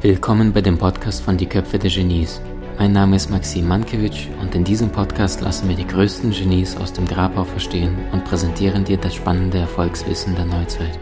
Willkommen bei dem Podcast von Die Köpfe der Genies. Mein Name ist Maxim Mankewitsch und in diesem Podcast lassen wir die größten Genies aus dem Grabau verstehen und präsentieren dir das spannende Erfolgswissen der Neuzeit.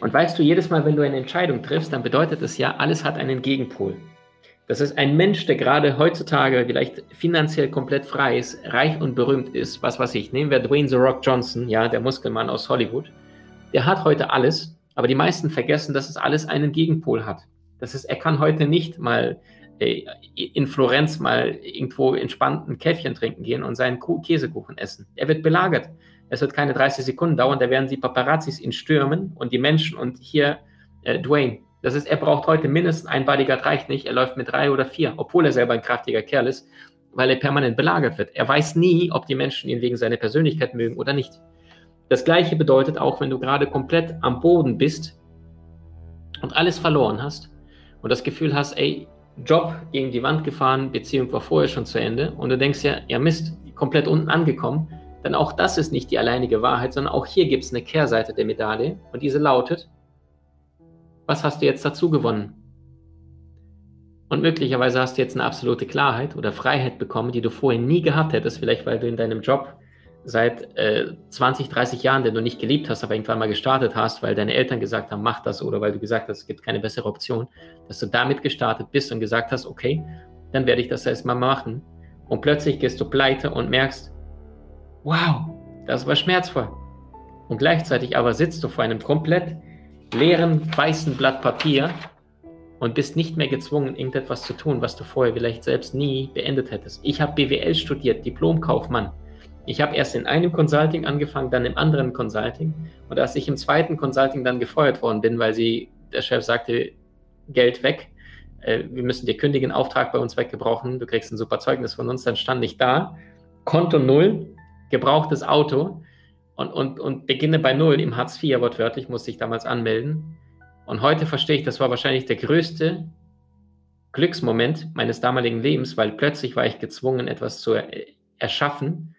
Und weißt du, jedes Mal, wenn du eine Entscheidung triffst, dann bedeutet es ja, alles hat einen Gegenpol. Das ist ein Mensch, der gerade heutzutage vielleicht finanziell komplett frei ist, reich und berühmt ist, was weiß ich. Nehmen wir Dwayne The Rock Johnson, ja, der Muskelmann aus Hollywood. Der hat heute alles, aber die meisten vergessen, dass es alles einen Gegenpol hat. Das ist, er kann heute nicht mal äh, in Florenz mal irgendwo entspannt ein Käffchen trinken gehen und seinen Käsekuchen essen. Er wird belagert. Es wird keine 30 Sekunden dauern, da werden die Paparazzis ihn stürmen und die Menschen und hier äh, Dwayne. Das ist, er braucht heute mindestens ein Bodyguard, reicht nicht. Er läuft mit drei oder vier, obwohl er selber ein kräftiger Kerl ist, weil er permanent belagert wird. Er weiß nie, ob die Menschen ihn wegen seiner Persönlichkeit mögen oder nicht. Das gleiche bedeutet auch, wenn du gerade komplett am Boden bist und alles verloren hast und das Gefühl hast, ey, Job gegen die Wand gefahren, Beziehung war vorher schon zu Ende und du denkst ja, ja Mist, komplett unten angekommen, dann auch das ist nicht die alleinige Wahrheit, sondern auch hier gibt es eine Kehrseite der Medaille und diese lautet, was hast du jetzt dazu gewonnen? Und möglicherweise hast du jetzt eine absolute Klarheit oder Freiheit bekommen, die du vorher nie gehabt hättest, vielleicht weil du in deinem Job seit äh, 20, 30 Jahren, den du nicht geliebt hast, aber irgendwann mal gestartet hast, weil deine Eltern gesagt haben, mach das oder weil du gesagt hast, es gibt keine bessere Option, dass du damit gestartet bist und gesagt hast, okay, dann werde ich das erstmal machen. Und plötzlich gehst du pleite und merkst, wow, das war schmerzvoll. Und gleichzeitig aber sitzt du vor einem komplett leeren weißen Blatt Papier und bist nicht mehr gezwungen, irgendetwas zu tun, was du vorher vielleicht selbst nie beendet hättest. Ich habe BWL studiert, Diplomkaufmann. Ich habe erst in einem Consulting angefangen, dann im anderen Consulting. Und als ich im zweiten Consulting dann gefeuert worden bin, weil sie, der Chef sagte, Geld weg, äh, wir müssen dir kündigen, Auftrag bei uns weggebrauchen, du kriegst ein super Zeugnis von uns, dann stand ich da, Konto null, gebrauchtes Auto und, und, und beginne bei null im Hartz IV, wortwörtlich, musste ich damals anmelden. Und heute verstehe ich, das war wahrscheinlich der größte Glücksmoment meines damaligen Lebens, weil plötzlich war ich gezwungen, etwas zu erschaffen,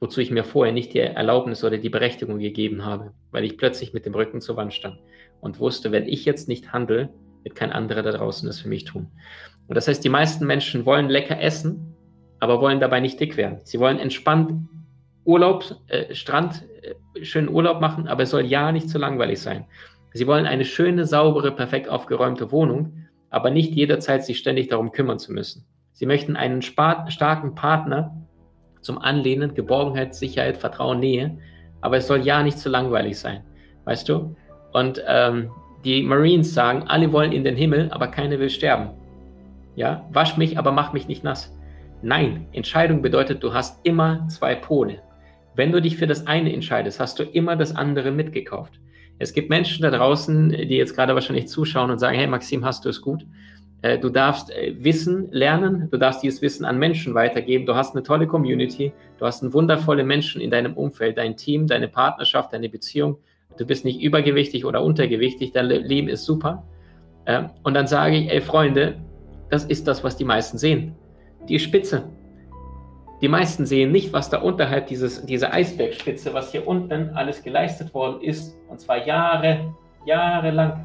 wozu ich mir vorher nicht die Erlaubnis oder die Berechtigung gegeben habe, weil ich plötzlich mit dem Rücken zur Wand stand und wusste, wenn ich jetzt nicht handle, wird kein anderer da draußen das für mich tun. Und das heißt, die meisten Menschen wollen lecker essen, aber wollen dabei nicht dick werden. Sie wollen entspannt Urlaub, äh, Strand, schönen Urlaub machen, aber es soll ja nicht zu langweilig sein. Sie wollen eine schöne, saubere, perfekt aufgeräumte Wohnung, aber nicht jederzeit sich ständig darum kümmern zu müssen. Sie möchten einen starken Partner, zum Anlehnen, Geborgenheit, Sicherheit, Vertrauen, Nähe. Aber es soll ja nicht zu langweilig sein, weißt du? Und ähm, die Marines sagen, alle wollen in den Himmel, aber keiner will sterben. Ja, wasch mich, aber mach mich nicht nass. Nein, Entscheidung bedeutet, du hast immer zwei Pole. Wenn du dich für das eine entscheidest, hast du immer das andere mitgekauft. Es gibt Menschen da draußen, die jetzt gerade wahrscheinlich zuschauen und sagen, hey Maxim, hast du es gut? Äh, du darfst äh, Wissen lernen, du darfst dieses Wissen an Menschen weitergeben. Du hast eine tolle Community, du hast wundervolle Menschen in deinem Umfeld, dein Team, deine Partnerschaft, deine Beziehung. Du bist nicht übergewichtig oder untergewichtig, dein Leben ist super. Ähm, und dann sage ich, ey Freunde, das ist das, was die meisten sehen. Die Spitze. Die meisten sehen nicht, was da unterhalb dieses, dieser Eisbergspitze, was hier unten alles geleistet worden ist, und zwar Jahre, jahrelang.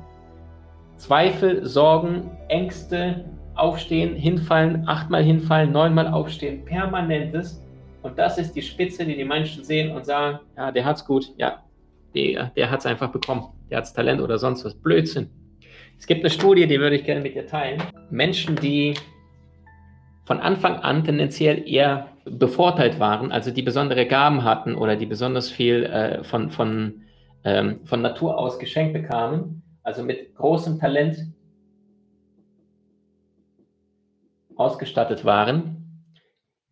Zweifel, Sorgen, Ängste, Aufstehen, hinfallen, achtmal hinfallen, neunmal aufstehen, permanentes. Und das ist die Spitze, die die Menschen sehen und sagen, ja, der hat's gut, ja, der, der hat's einfach bekommen, der hat's Talent oder sonst was. Blödsinn. Es gibt eine Studie, die würde ich gerne mit dir teilen. Menschen, die von Anfang an tendenziell eher bevorteilt waren, also die besondere Gaben hatten oder die besonders viel äh, von, von, ähm, von Natur aus geschenkt bekamen, also mit großem Talent ausgestattet waren,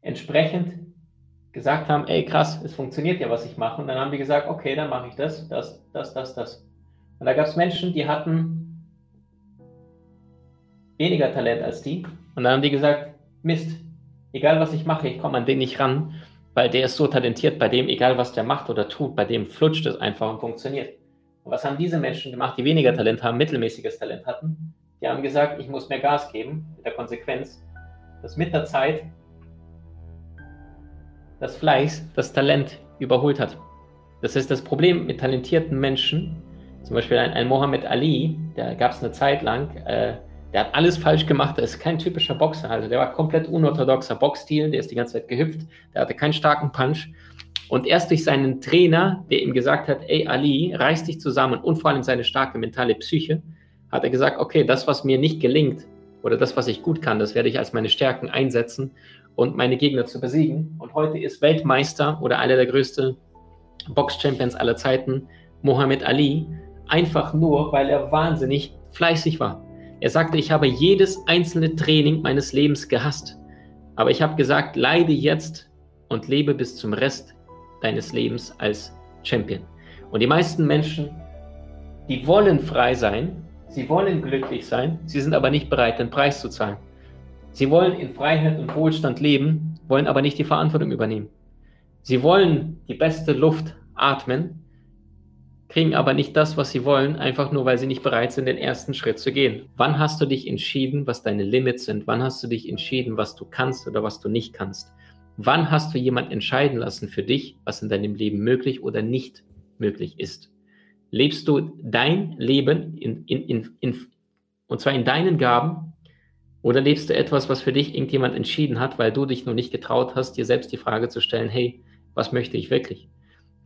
entsprechend gesagt haben, ey krass, es funktioniert ja, was ich mache. Und dann haben die gesagt, okay, dann mache ich das, das, das, das, das. Und da gab es Menschen, die hatten weniger Talent als die. Und dann haben die gesagt, Mist, egal was ich mache, ich komme an den nicht ran, weil der ist so talentiert, bei dem, egal was der macht oder tut, bei dem flutscht es einfach und funktioniert. Und was haben diese Menschen gemacht, die weniger Talent haben, mittelmäßiges Talent hatten? Die haben gesagt, ich muss mehr Gas geben, mit der Konsequenz, dass mit der Zeit dass Fleiß das Talent überholt hat. Das ist das Problem mit talentierten Menschen. Zum Beispiel ein, ein Mohammed Ali, da gab es eine Zeit lang, äh, der hat alles falsch gemacht. Der ist kein typischer Boxer. Also der war komplett unorthodoxer Boxstil. Der ist die ganze Zeit gehüpft. Der hatte keinen starken Punch. Und erst durch seinen Trainer, der ihm gesagt hat, ey Ali, reiß dich zusammen und vor allem seine starke mentale Psyche, hat er gesagt, okay, das, was mir nicht gelingt oder das, was ich gut kann, das werde ich als meine Stärken einsetzen und meine Gegner zu besiegen. Und heute ist Weltmeister oder einer der größten Box-Champions aller Zeiten, Mohammed Ali, einfach nur, weil er wahnsinnig fleißig war. Er sagte, ich habe jedes einzelne Training meines Lebens gehasst, aber ich habe gesagt, leide jetzt und lebe bis zum Rest deines Lebens als Champion. Und die meisten Menschen, die wollen frei sein, sie wollen glücklich sein, sie sind aber nicht bereit, den Preis zu zahlen. Sie wollen in Freiheit und Wohlstand leben, wollen aber nicht die Verantwortung übernehmen. Sie wollen die beste Luft atmen, kriegen aber nicht das, was sie wollen, einfach nur, weil sie nicht bereit sind, den ersten Schritt zu gehen. Wann hast du dich entschieden, was deine Limits sind? Wann hast du dich entschieden, was du kannst oder was du nicht kannst? Wann hast du jemand entscheiden lassen für dich, was in deinem Leben möglich oder nicht möglich ist? Lebst du dein Leben in, in, in, und zwar in deinen Gaben oder lebst du etwas, was für dich irgendjemand entschieden hat, weil du dich noch nicht getraut hast, dir selbst die Frage zu stellen, hey, was möchte ich wirklich?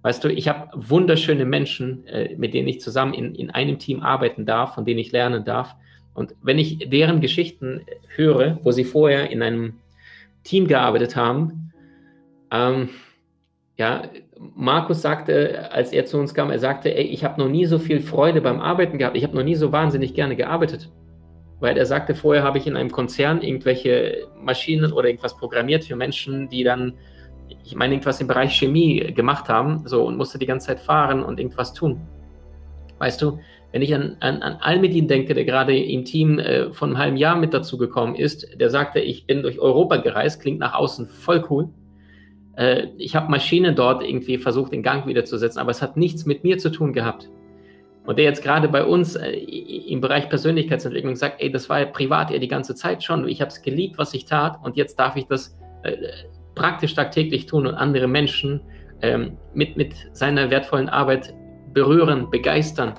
Weißt du, ich habe wunderschöne Menschen, äh, mit denen ich zusammen in, in einem Team arbeiten darf, von denen ich lernen darf. Und wenn ich deren Geschichten höre, wo sie vorher in einem Team gearbeitet haben. Ähm, ja, Markus sagte, als er zu uns kam, er sagte, ey, ich habe noch nie so viel Freude beim Arbeiten gehabt, ich habe noch nie so wahnsinnig gerne gearbeitet. Weil er sagte, vorher habe ich in einem Konzern irgendwelche Maschinen oder irgendwas programmiert für Menschen, die dann, ich meine, irgendwas im Bereich Chemie gemacht haben, so und musste die ganze Zeit fahren und irgendwas tun. Weißt du, wenn ich an, an, an Almedin denke, der gerade im Team äh, von einem halben Jahr mit dazu gekommen ist, der sagte, ich bin durch Europa gereist, klingt nach außen voll cool. Äh, ich habe Maschinen dort irgendwie versucht, in Gang wiederzusetzen, aber es hat nichts mit mir zu tun gehabt. Und der jetzt gerade bei uns äh, im Bereich Persönlichkeitsentwicklung sagt, ey, das war ja privat ja die ganze Zeit schon. Ich habe es geliebt, was ich tat, und jetzt darf ich das äh, praktisch tagtäglich tun und andere Menschen ähm, mit, mit seiner wertvollen Arbeit berühren, begeistern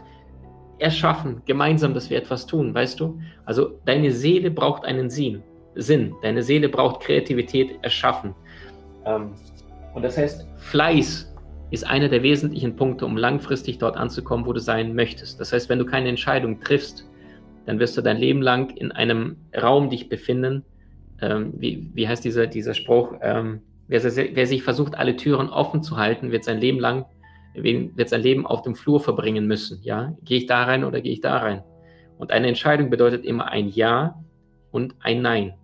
erschaffen, gemeinsam, dass wir etwas tun, weißt du? Also deine Seele braucht einen Sinn, Sinn. Deine Seele braucht Kreativität, erschaffen. Ähm, und das heißt, Fleiß ist einer der wesentlichen Punkte, um langfristig dort anzukommen, wo du sein möchtest. Das heißt, wenn du keine Entscheidung triffst, dann wirst du dein Leben lang in einem Raum dich befinden. Ähm, wie, wie heißt dieser, dieser Spruch? Ähm, wer, wer sich versucht, alle Türen offen zu halten, wird sein Leben lang wird sein Leben auf dem Flur verbringen müssen. Ja, gehe ich da rein oder gehe ich da rein? Und eine Entscheidung bedeutet immer ein Ja und ein Nein.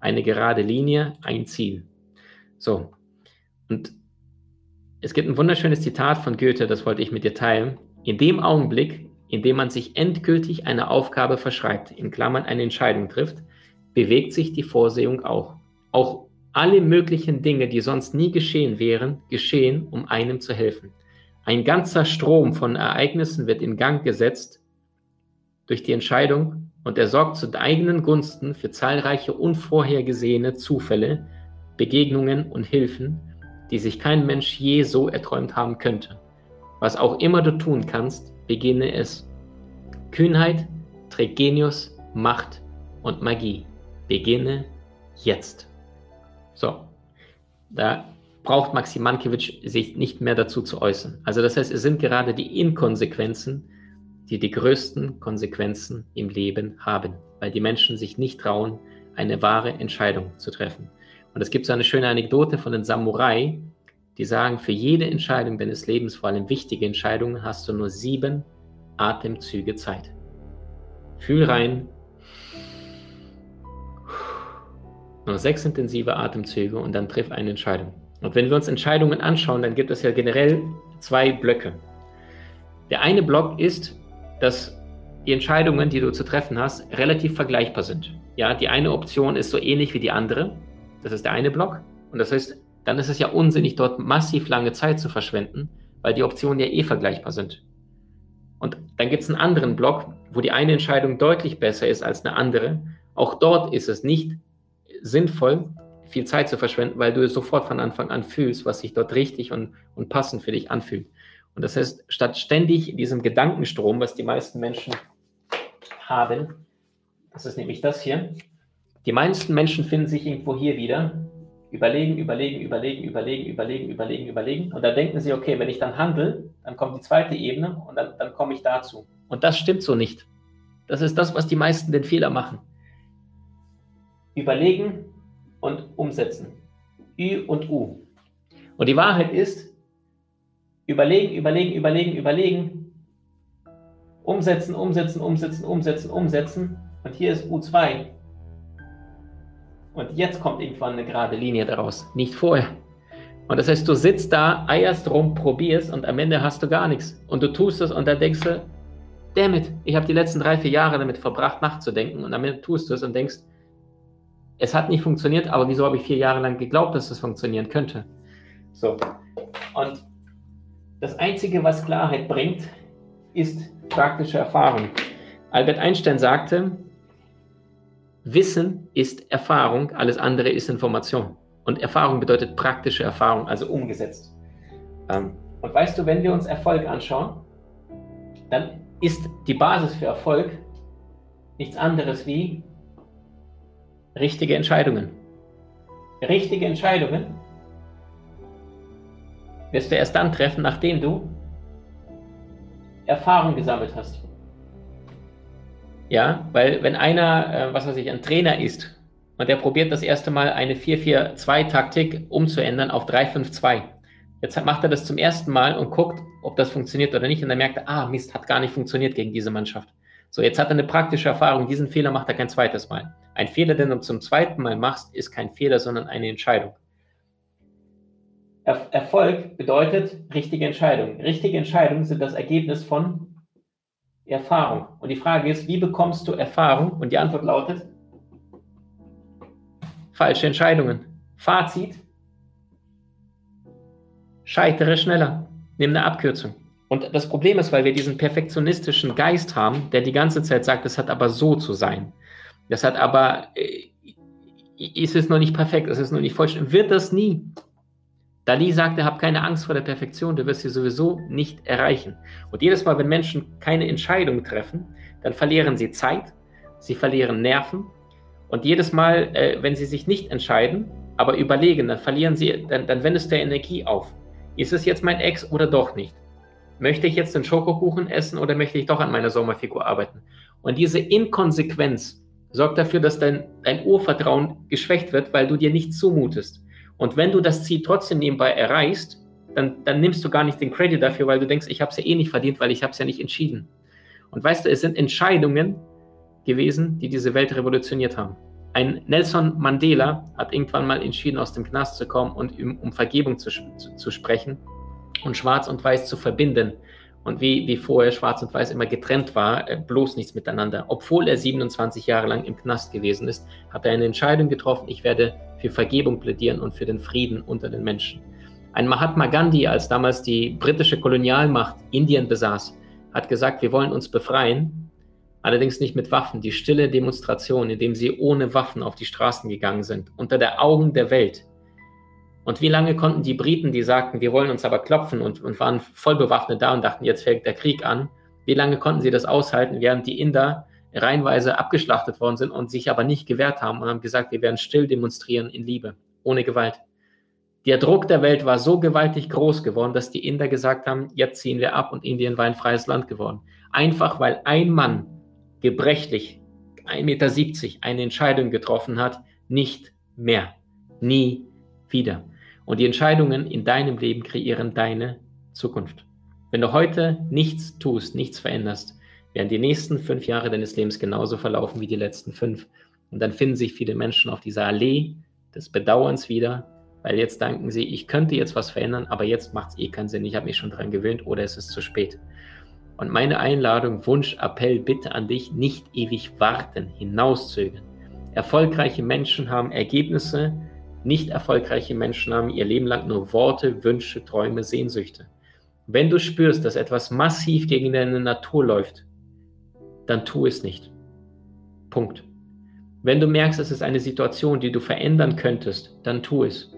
Eine gerade Linie, ein Ziel. So. Und es gibt ein wunderschönes Zitat von Goethe, das wollte ich mit dir teilen. In dem Augenblick, in dem man sich endgültig eine Aufgabe verschreibt, in Klammern eine Entscheidung trifft, bewegt sich die Vorsehung auch. Auch alle möglichen Dinge, die sonst nie geschehen wären, geschehen, um einem zu helfen. Ein ganzer Strom von Ereignissen wird in Gang gesetzt durch die Entscheidung und er sorgt zu eigenen Gunsten für zahlreiche unvorhergesehene Zufälle, Begegnungen und Hilfen, die sich kein Mensch je so erträumt haben könnte. Was auch immer du tun kannst, beginne es. Kühnheit trägt Genius, Macht und Magie. Beginne jetzt. So, da braucht Maxim Mankiewicz sich nicht mehr dazu zu äußern. Also das heißt, es sind gerade die Inkonsequenzen, die die größten Konsequenzen im Leben haben, weil die Menschen sich nicht trauen, eine wahre Entscheidung zu treffen. Und es gibt so eine schöne Anekdote von den Samurai, die sagen, für jede Entscheidung deines Lebens, vor allem wichtige Entscheidungen, hast du nur sieben Atemzüge Zeit. Fühl rein. Nur sechs intensive Atemzüge und dann triff eine Entscheidung. Und wenn wir uns Entscheidungen anschauen, dann gibt es ja generell zwei Blöcke. Der eine Block ist, dass die Entscheidungen, die du zu treffen hast, relativ vergleichbar sind. Ja, die eine Option ist so ähnlich wie die andere. Das ist der eine Block. Und das heißt, dann ist es ja unsinnig, dort massiv lange Zeit zu verschwenden, weil die Optionen ja eh vergleichbar sind. Und dann gibt es einen anderen Block, wo die eine Entscheidung deutlich besser ist als eine andere. Auch dort ist es nicht sinnvoll, viel Zeit zu verschwenden, weil du es sofort von Anfang an fühlst, was sich dort richtig und, und passend für dich anfühlt. Und das heißt, statt ständig diesem Gedankenstrom, was die meisten Menschen haben, das ist nämlich das hier, die meisten Menschen finden sich irgendwo hier wieder, überlegen, überlegen, überlegen, überlegen, überlegen, überlegen, überlegen. Und da denken sie, okay, wenn ich dann handle, dann kommt die zweite Ebene und dann, dann komme ich dazu. Und das stimmt so nicht. Das ist das, was die meisten den Fehler machen. Überlegen und umsetzen. Ü und U. Und die Wahrheit ist, überlegen, überlegen, überlegen, überlegen, umsetzen, umsetzen, umsetzen, umsetzen, umsetzen. Und hier ist U2. Und jetzt kommt irgendwann eine gerade Linie daraus, nicht vorher. Und das heißt, du sitzt da, eierst rum, probierst und am Ende hast du gar nichts. Und du tust es und dann denkst du, damit, ich habe die letzten drei, vier Jahre damit verbracht, nachzudenken und am Ende tust du es und denkst, es hat nicht funktioniert, aber wieso habe ich vier Jahre lang geglaubt, dass es funktionieren könnte? So. Und das Einzige, was Klarheit bringt, ist praktische Erfahrung. Albert Einstein sagte, Wissen ist Erfahrung, alles andere ist Information. Und Erfahrung bedeutet praktische Erfahrung, also umgesetzt. Ähm, und weißt du, wenn wir uns Erfolg anschauen, dann ist die Basis für Erfolg nichts anderes wie richtige Entscheidungen. Richtige Entscheidungen wirst du erst dann treffen, nachdem du Erfahrung gesammelt hast. Ja, weil wenn einer, äh, was weiß ich, ein Trainer ist und der probiert das erste Mal eine 4-4-2-Taktik umzuändern auf 3-5-2. Jetzt macht er das zum ersten Mal und guckt, ob das funktioniert oder nicht und dann merkt er, ah, Mist, hat gar nicht funktioniert gegen diese Mannschaft. So, jetzt hat er eine praktische Erfahrung, diesen Fehler macht er kein zweites Mal. Ein Fehler, den du zum zweiten Mal machst, ist kein Fehler, sondern eine Entscheidung. Er Erfolg bedeutet richtige Entscheidungen. Richtige Entscheidungen sind das Ergebnis von Erfahrung. Und die Frage ist, wie bekommst du Erfahrung? Und die Antwort lautet, falsche Entscheidungen. Fazit, scheitere schneller. Nimm eine Abkürzung. Und das Problem ist, weil wir diesen perfektionistischen Geist haben, der die ganze Zeit sagt, es hat aber so zu sein. Das hat aber, äh, ist es noch nicht perfekt, es ist noch nicht vollständig, wird das nie. Dali sagte, hab keine Angst vor der Perfektion, du wirst sie sowieso nicht erreichen. Und jedes Mal, wenn Menschen keine Entscheidung treffen, dann verlieren sie Zeit, sie verlieren Nerven. Und jedes Mal, äh, wenn sie sich nicht entscheiden, aber überlegen, dann verlieren sie, dann, dann wendest du Energie auf. Ist es jetzt mein Ex oder doch nicht? Möchte ich jetzt den Schokokuchen essen oder möchte ich doch an meiner Sommerfigur arbeiten? Und diese Inkonsequenz sorgt dafür, dass dein, dein Urvertrauen geschwächt wird, weil du dir nichts zumutest. Und wenn du das Ziel trotzdem nebenbei erreichst, dann, dann nimmst du gar nicht den Credit dafür, weil du denkst, ich habe es ja eh nicht verdient, weil ich habe es ja nicht entschieden. Und weißt du, es sind Entscheidungen gewesen, die diese Welt revolutioniert haben. Ein Nelson Mandela hat irgendwann mal entschieden, aus dem Knast zu kommen und um, Vergebung zu, zu, zu sprechen und Schwarz und Weiß zu verbinden. Und wie, wie vorher Schwarz und Weiß immer getrennt war, äh, bloß nichts miteinander. Obwohl er 27 Jahre lang im Knast gewesen ist, hat er eine Entscheidung getroffen, ich werde für Vergebung plädieren und für den Frieden unter den Menschen. Ein Mahatma Gandhi, als damals die britische Kolonialmacht Indien besaß, hat gesagt, wir wollen uns befreien, allerdings nicht mit Waffen. Die stille Demonstration, indem sie ohne Waffen auf die Straßen gegangen sind, unter der Augen der Welt. Und wie lange konnten die Briten, die sagten, wir wollen uns aber klopfen und, und waren voll bewaffnet da und dachten, jetzt fängt der Krieg an, wie lange konnten sie das aushalten, während die Inder reihenweise abgeschlachtet worden sind und sich aber nicht gewehrt haben und haben gesagt, wir werden still demonstrieren in Liebe, ohne Gewalt. Der Druck der Welt war so gewaltig groß geworden, dass die Inder gesagt haben, jetzt ziehen wir ab und Indien war ein freies Land geworden. Einfach weil ein Mann gebrechlich 1,70 Meter eine Entscheidung getroffen hat, nicht mehr, nie wieder. Und die Entscheidungen in deinem Leben kreieren deine Zukunft. Wenn du heute nichts tust, nichts veränderst, werden die nächsten fünf Jahre deines Lebens genauso verlaufen wie die letzten fünf. Und dann finden sich viele Menschen auf dieser Allee des Bedauerns wieder, weil jetzt denken sie, ich könnte jetzt was verändern, aber jetzt macht es eh keinen Sinn, ich habe mich schon daran gewöhnt oder es ist zu spät. Und meine Einladung, Wunsch, Appell, Bitte an dich, nicht ewig warten, hinauszögern. Erfolgreiche Menschen haben Ergebnisse, nicht erfolgreiche Menschen haben ihr Leben lang nur Worte, Wünsche, Träume, Sehnsüchte. Wenn du spürst, dass etwas massiv gegen deine Natur läuft, dann tu es nicht. Punkt. Wenn du merkst, es ist eine Situation, die du verändern könntest, dann tu es.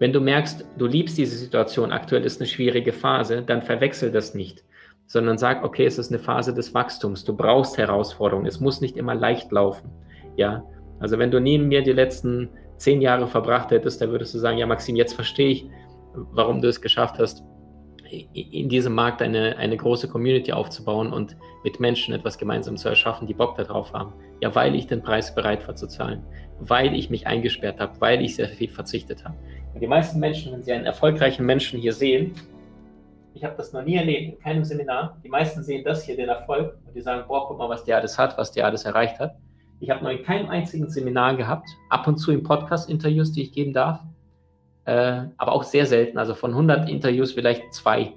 Wenn du merkst, du liebst diese Situation, aktuell ist eine schwierige Phase, dann verwechsel das nicht, sondern sag, okay, es ist eine Phase des Wachstums, du brauchst Herausforderungen, es muss nicht immer leicht laufen. Ja, also wenn du neben mir die letzten zehn Jahre verbracht hättest, dann würdest du sagen, ja Maxim, jetzt verstehe ich, warum du es geschafft hast, in diesem Markt eine, eine große Community aufzubauen und mit Menschen etwas gemeinsam zu erschaffen, die Bock darauf haben. Ja, weil ich den Preis bereit war zu zahlen, weil ich mich eingesperrt habe, weil ich sehr viel verzichtet habe. Und die meisten Menschen, wenn sie einen erfolgreichen Menschen hier sehen, ich habe das noch nie erlebt, in keinem Seminar, die meisten sehen das hier, den Erfolg, und die sagen, boah, guck mal, was der alles hat, was der alles erreicht hat. Ich habe noch in keinem einzigen Seminar gehabt, ab und zu in Podcast-Interviews, die ich geben darf, äh, aber auch sehr selten. Also von 100 Interviews vielleicht zwei.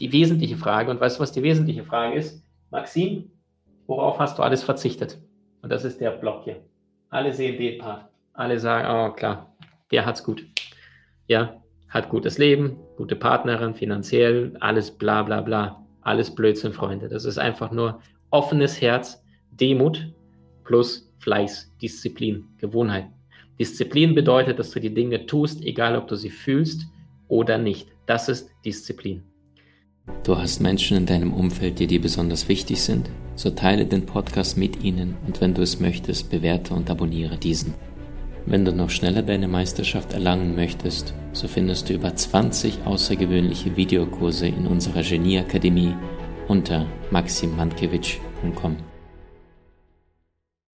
Die wesentliche Frage, und weißt du, was die wesentliche Frage ist? Maxim, worauf hast du alles verzichtet? Und das ist der Block hier. Alle sehen den Part. Alle sagen, oh klar, der hat's gut. Ja, hat gutes Leben, gute Partnerin, finanziell, alles bla bla bla. Alles Blödsinn, Freunde. Das ist einfach nur offenes Herz, Demut plus Fleiß, Disziplin, Gewohnheit. Disziplin bedeutet, dass du die Dinge tust, egal ob du sie fühlst oder nicht. Das ist Disziplin. Du hast Menschen in deinem Umfeld, die dir besonders wichtig sind? So teile den Podcast mit ihnen und wenn du es möchtest, bewerte und abonniere diesen. Wenn du noch schneller deine Meisterschaft erlangen möchtest, so findest du über 20 außergewöhnliche Videokurse in unserer Genieakademie unter maximmankiewicz.com.